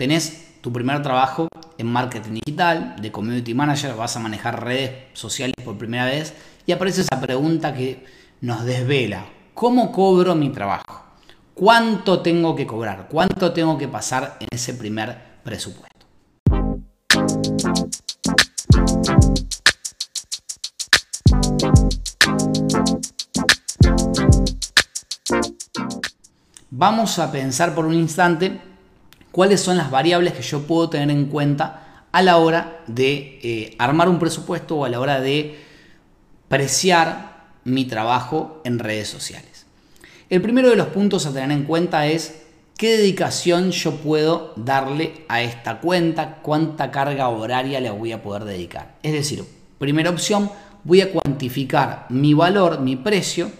tenés tu primer trabajo en marketing digital, de community manager, vas a manejar redes sociales por primera vez y aparece esa pregunta que nos desvela, ¿cómo cobro mi trabajo? ¿Cuánto tengo que cobrar? ¿Cuánto tengo que pasar en ese primer presupuesto? Vamos a pensar por un instante cuáles son las variables que yo puedo tener en cuenta a la hora de eh, armar un presupuesto o a la hora de preciar mi trabajo en redes sociales. El primero de los puntos a tener en cuenta es qué dedicación yo puedo darle a esta cuenta, cuánta carga horaria le voy a poder dedicar. Es decir, primera opción, voy a cuantificar mi valor, mi precio,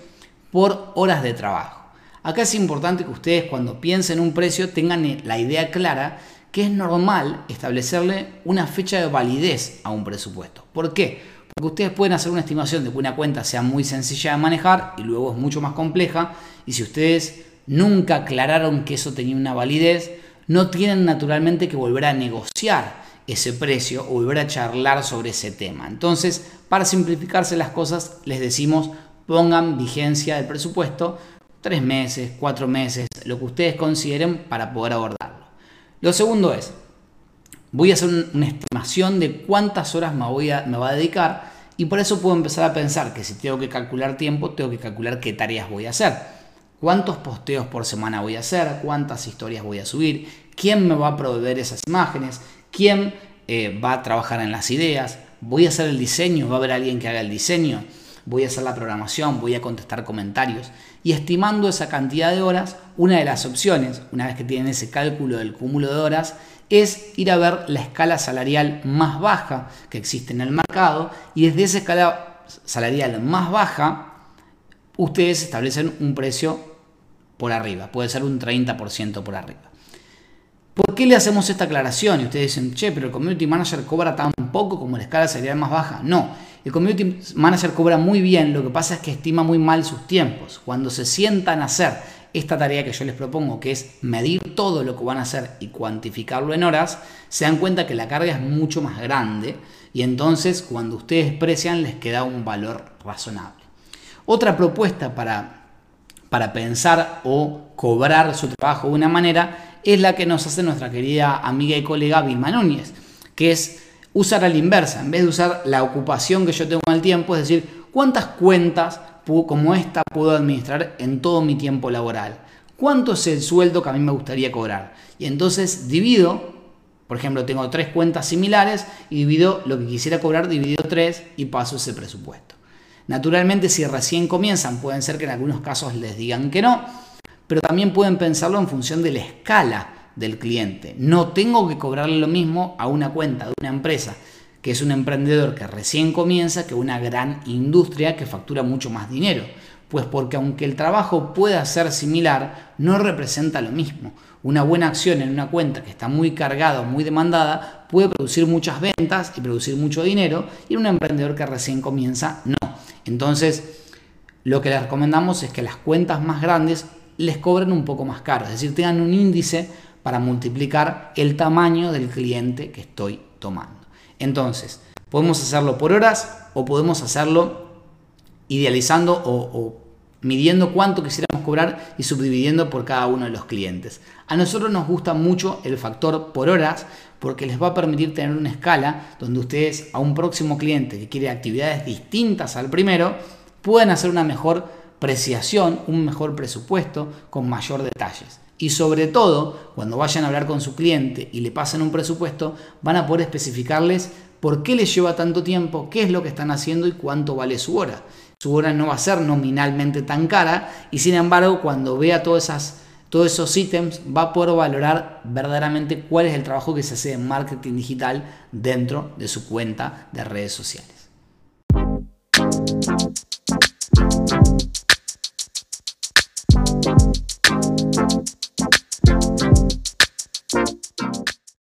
por horas de trabajo. Acá es importante que ustedes cuando piensen un precio tengan la idea clara que es normal establecerle una fecha de validez a un presupuesto. ¿Por qué? Porque ustedes pueden hacer una estimación de que una cuenta sea muy sencilla de manejar y luego es mucho más compleja. Y si ustedes nunca aclararon que eso tenía una validez, no tienen naturalmente que volver a negociar ese precio o volver a charlar sobre ese tema. Entonces, para simplificarse las cosas, les decimos pongan vigencia del presupuesto tres meses, cuatro meses, lo que ustedes consideren para poder abordarlo. Lo segundo es, voy a hacer una estimación de cuántas horas me, voy a, me va a dedicar y por eso puedo empezar a pensar que si tengo que calcular tiempo, tengo que calcular qué tareas voy a hacer. ¿Cuántos posteos por semana voy a hacer? ¿Cuántas historias voy a subir? ¿Quién me va a proveer esas imágenes? ¿Quién eh, va a trabajar en las ideas? ¿Voy a hacer el diseño? ¿Va a haber alguien que haga el diseño? Voy a hacer la programación, voy a contestar comentarios. Y estimando esa cantidad de horas, una de las opciones, una vez que tienen ese cálculo del cúmulo de horas, es ir a ver la escala salarial más baja que existe en el mercado y desde esa escala salarial más baja, ustedes establecen un precio por arriba, puede ser un 30% por arriba. ¿Por qué le hacemos esta aclaración? Y ustedes dicen, che, pero el community manager cobra tan poco como la escala salarial más baja. No, el community manager cobra muy bien, lo que pasa es que estima muy mal sus tiempos. Cuando se sientan a hacer esta tarea que yo les propongo, que es medir todo lo que van a hacer y cuantificarlo en horas, se dan cuenta que la carga es mucho más grande y entonces cuando ustedes precian les queda un valor razonable. Otra propuesta para, para pensar o cobrar su trabajo de una manera es la que nos hace nuestra querida amiga y colega Vilma Núñez, que es usar a la inversa, en vez de usar la ocupación que yo tengo en el tiempo, es decir, cuántas cuentas como esta puedo administrar en todo mi tiempo laboral. ¿Cuánto es el sueldo que a mí me gustaría cobrar? Y entonces divido, por ejemplo, tengo tres cuentas similares y divido lo que quisiera cobrar, divido tres y paso ese presupuesto. Naturalmente, si recién comienzan, pueden ser que en algunos casos les digan que no, pero también pueden pensarlo en función de la escala del cliente. No tengo que cobrarle lo mismo a una cuenta de una empresa que es un emprendedor que recién comienza que una gran industria que factura mucho más dinero. Pues porque aunque el trabajo pueda ser similar, no representa lo mismo. Una buena acción en una cuenta que está muy cargada muy demandada puede producir muchas ventas y producir mucho dinero y en un emprendedor que recién comienza no. Entonces, lo que les recomendamos es que las cuentas más grandes les cobren un poco más caro, es decir, tengan un índice para multiplicar el tamaño del cliente que estoy tomando. Entonces, podemos hacerlo por horas o podemos hacerlo idealizando o, midiendo cuánto quisiéramos cobrar y subdividiendo por cada uno de los clientes. A nosotros nos gusta mucho el factor por horas porque les va a permitir tener una escala donde ustedes a un próximo cliente que quiere actividades distintas al primero pueden hacer una mejor preciación, un mejor presupuesto con mayor detalles. Y sobre todo, cuando vayan a hablar con su cliente y le pasen un presupuesto, van a poder especificarles por qué les lleva tanto tiempo, qué es lo que están haciendo y cuánto vale su hora. Su hora no va a ser nominalmente tan cara y sin embargo cuando vea todas todos esos ítems va a poder valorar verdaderamente cuál es el trabajo que se hace en marketing digital dentro de su cuenta de redes sociales.